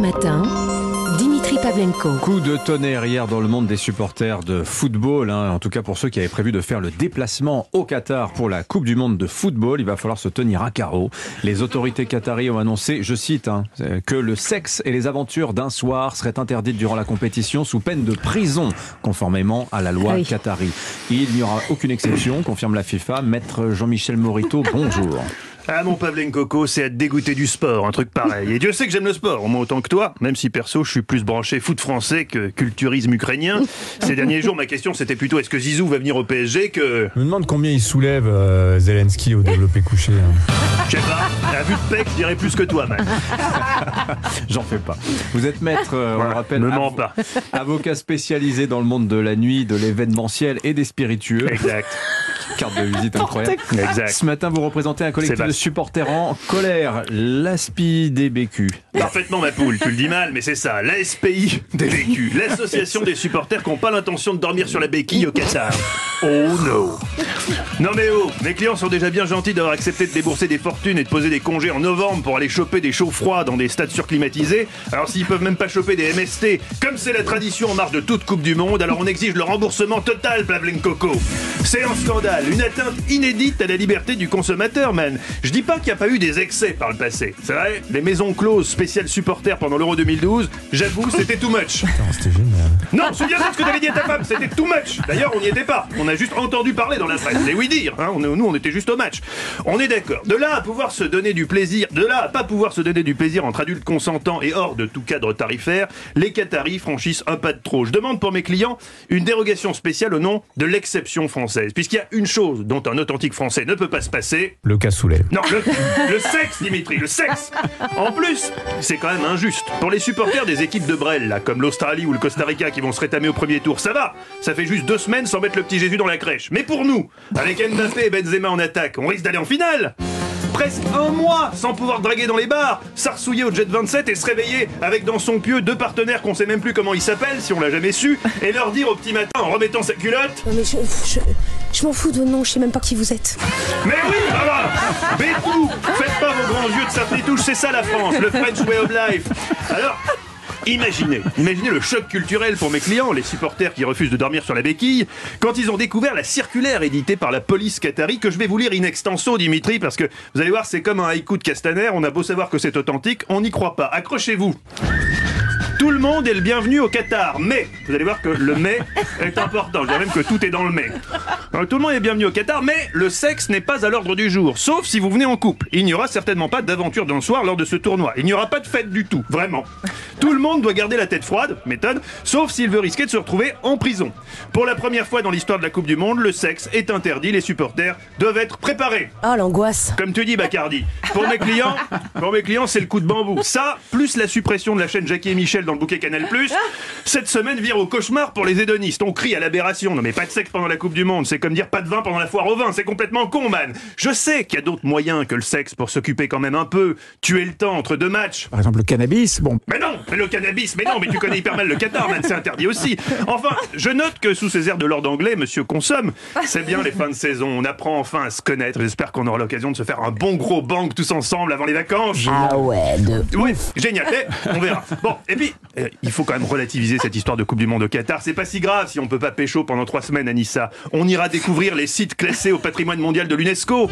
Matin, Dimitri Pavlenko. Coup de tonnerre hier dans le monde des supporters de football, hein. en tout cas pour ceux qui avaient prévu de faire le déplacement au Qatar pour la Coupe du Monde de football, il va falloir se tenir à carreau. Les autorités qataries ont annoncé, je cite, hein, que le sexe et les aventures d'un soir seraient interdites durant la compétition sous peine de prison, conformément à la loi Oui. qatari. Il n'y aura aucune exception, confirme la FIFA. Maître Jean-Michel Morito, bonjour. Ah mon Pavlen Coco, c'est à te dégoûter du sport, un truc pareil. Et Dieu sait que j'aime le sport, au moins autant que toi, même si perso je suis plus branché foot français que culturisme ukrainien. Ces derniers jours, ma question c'était plutôt est-ce que Zizou va venir au PSG que... Je me demande combien il soulève euh, Zelensky au développé couché. hein. Je sais pas, à vue de pec, je dirais plus que toi, man. J'en fais pas. Vous êtes maître, euh, on le rappelle, me mens pas. avocat spécialisé dans le monde de la nuit, de l'événementiel et des spiritueux. Exact, Carte de visite incroyable. exact. Ce matin, vous représentez un collectif de. Supporters en colère, l'ASPI des BQ. Parfaitement ma poule, tu le dis mal, mais c'est ça, l'ASPI des vécus, l'association des supporters qui n'ont pas l'intention de dormir sur la béquille au Qatar. Oh no Non mais oh, mes clients sont déjà bien gentils d'avoir accepté de débourser des fortunes et de poser des congés en novembre pour aller choper des chauds froids dans des stades surclimatisés. Alors s'ils peuvent même pas choper des MST, comme c'est la tradition en marge de toute Coupe du Monde, alors on exige le remboursement total, Plavlen Coco. C'est un scandale, une atteinte inédite à la liberté du consommateur, man. Je dis pas qu'il n'y a pas eu des excès par le passé. C'est vrai, les maisons closes spéciales supporters pendant l'Euro 2012, j'avoue, c'était too much. Putain, C'était génial. Non, souviens-toi de ce que t'avais dit à ta femme, c'était too much. D'ailleurs, on n'y était pas. On a juste entendu parler dans la presse. Et oui dire, hein, on, nous on était juste au match. On est d'accord. De là à pouvoir se donner du plaisir, de là à pas pouvoir se donner du plaisir entre adultes consentants et hors de tout cadre tarifaire, les Qataris franchissent un pas de trop. Je demande pour mes clients une dérogation spéciale au nom de l'exception française. Puisqu'il y a une chose dont un authentique français ne peut pas se passer, Le cassoulet. non, le, le sexe, Dimitri, le sexe. En plus, c'est quand même injuste. Pour les supporters des équipes de Brel, là, comme l'Australie ou le Costa Rica qui vont se rétamer au premier tour, ça va. Ça fait juste deux semaines sans mettre le petit Jésus dans la crèche. Mais pour nous, avec Mbappé et Benzema en attaque, on risque d'aller en finale. Presque un mois sans pouvoir draguer dans les bars, s'arsouiller au Jet 27 et se réveiller avec dans son pieu deux partenaires qu'on sait même plus comment ils s'appellent, si on l'a jamais su, et leur dire au petit matin en remettant sa culotte Non mais je, je, je m'en fous de nom, je sais même pas qui vous êtes. Mais oui, voilà Bétou Faites pas vos grands yeux de sapitouche, c'est ça la France, le French way of life Alors, imaginez, imaginez le choc culturel pour mes clients, les supporters qui refusent de dormir sur la béquille, quand ils ont découvert la circulaire éditée par la police qatari, que je vais vous lire in extenso, Dimitri, parce que vous allez voir, c'est comme un haïku de Castaner, on a beau savoir que c'est authentique, on n'y croit pas. Accrochez-vous tout le monde est le bienvenu au Qatar, mais vous allez voir que le mais est important. Je dirais même que tout est dans le mais. Alors, tout le monde est bienvenu au Qatar, mais le sexe n'est pas à l'ordre du jour, sauf si vous venez en couple. Il n'y aura certainement pas d'aventure d'un soir lors de ce tournoi. Il n'y aura pas de fête du tout, vraiment. Tout le monde doit garder la tête froide, méthode, sauf s'il veut risquer de se retrouver en prison. Pour la première fois dans l'histoire de la Coupe du Monde, le sexe est interdit. Les supporters doivent être préparés. Ah l'angoisse. Comme tu dis, Bacardi. Pour mes clients, pour mes clients, c'est le coup de bambou. Ça, plus la suppression de la chaîne Jackie et Michel dans le bouquet Canal+, cette semaine vire au cauchemar pour les hédonistes. On crie à l'aberration. Non mais pas de sexe pendant la Coupe du Monde. C'est comme dire pas de vin pendant la foire au vin. C'est complètement con, man. Je sais qu'il y a d'autres moyens que le sexe pour s'occuper quand même un peu. Tuer le temps entre deux matchs. Par exemple, le cannabis, bon, Mais non, mais le cannabis, mais non, mais tu connais hyper mal le Qatar, man, c'est interdit aussi. Enfin, je note que sous ces airs de l'ordre anglais, monsieur consomme. C'est bien les fins de saison, on apprend enfin à se connaître. J'espère qu'on aura l'occasion de se faire un bon gros bang tous ensemble avant les vacances. Ah ouais, de... Ouais, génial, mais on verra. Bon, et puis, euh, il faut quand même relativiser cette histoire de Coupe du Monde au Qatar. C'est pas si grave si on peut pas pécho pendant trois semaines à Nissa. On ira découvrir les sites classés au patrimoine mondial de l'UNESCO.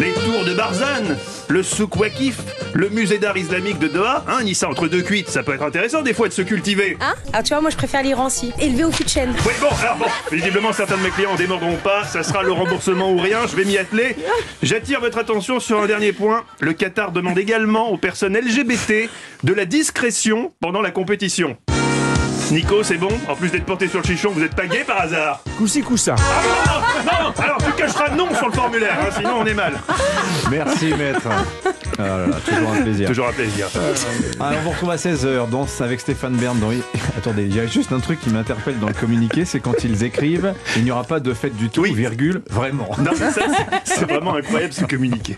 Les tours de Barzane, le souk Wakif, le musée d'art islamique de Doha. Hein, Nissa, entre deux cuites, ça peut être intéressant des fois de se cultiver. Hein Ah tu vois, moi je préfère l'Irancy. Élevé au de chêne. Oui, bon, alors bon, visiblement certains de mes clients en démordront pas, ça sera le remboursement ou rien, je vais m'y atteler. J'attire votre attention sur un dernier point. Le Qatar demande également aux personnes LGBT de la discrétion pendant la compétition. Nico, c'est bon En plus d'être porté sur le chichon, vous êtes pas gay par hasard coussi coussa. Ah non, non, non Alors tu cacheras non sur le formulaire, hein, sinon on est mal. Merci maître. Ah là là, toujours un plaisir. Toujours un plaisir. Alors on vous retrouve à 16h, danse avec Stéphane Bern. dans- Attendez, il y a juste un truc qui m'interpelle dans le communiqué, c'est quand ils écrivent « Il n'y aura pas de fête du tout, Oui. virgule, vraiment ». Non, mais ça, c'est- c'est vraiment incroyable ce communiqué.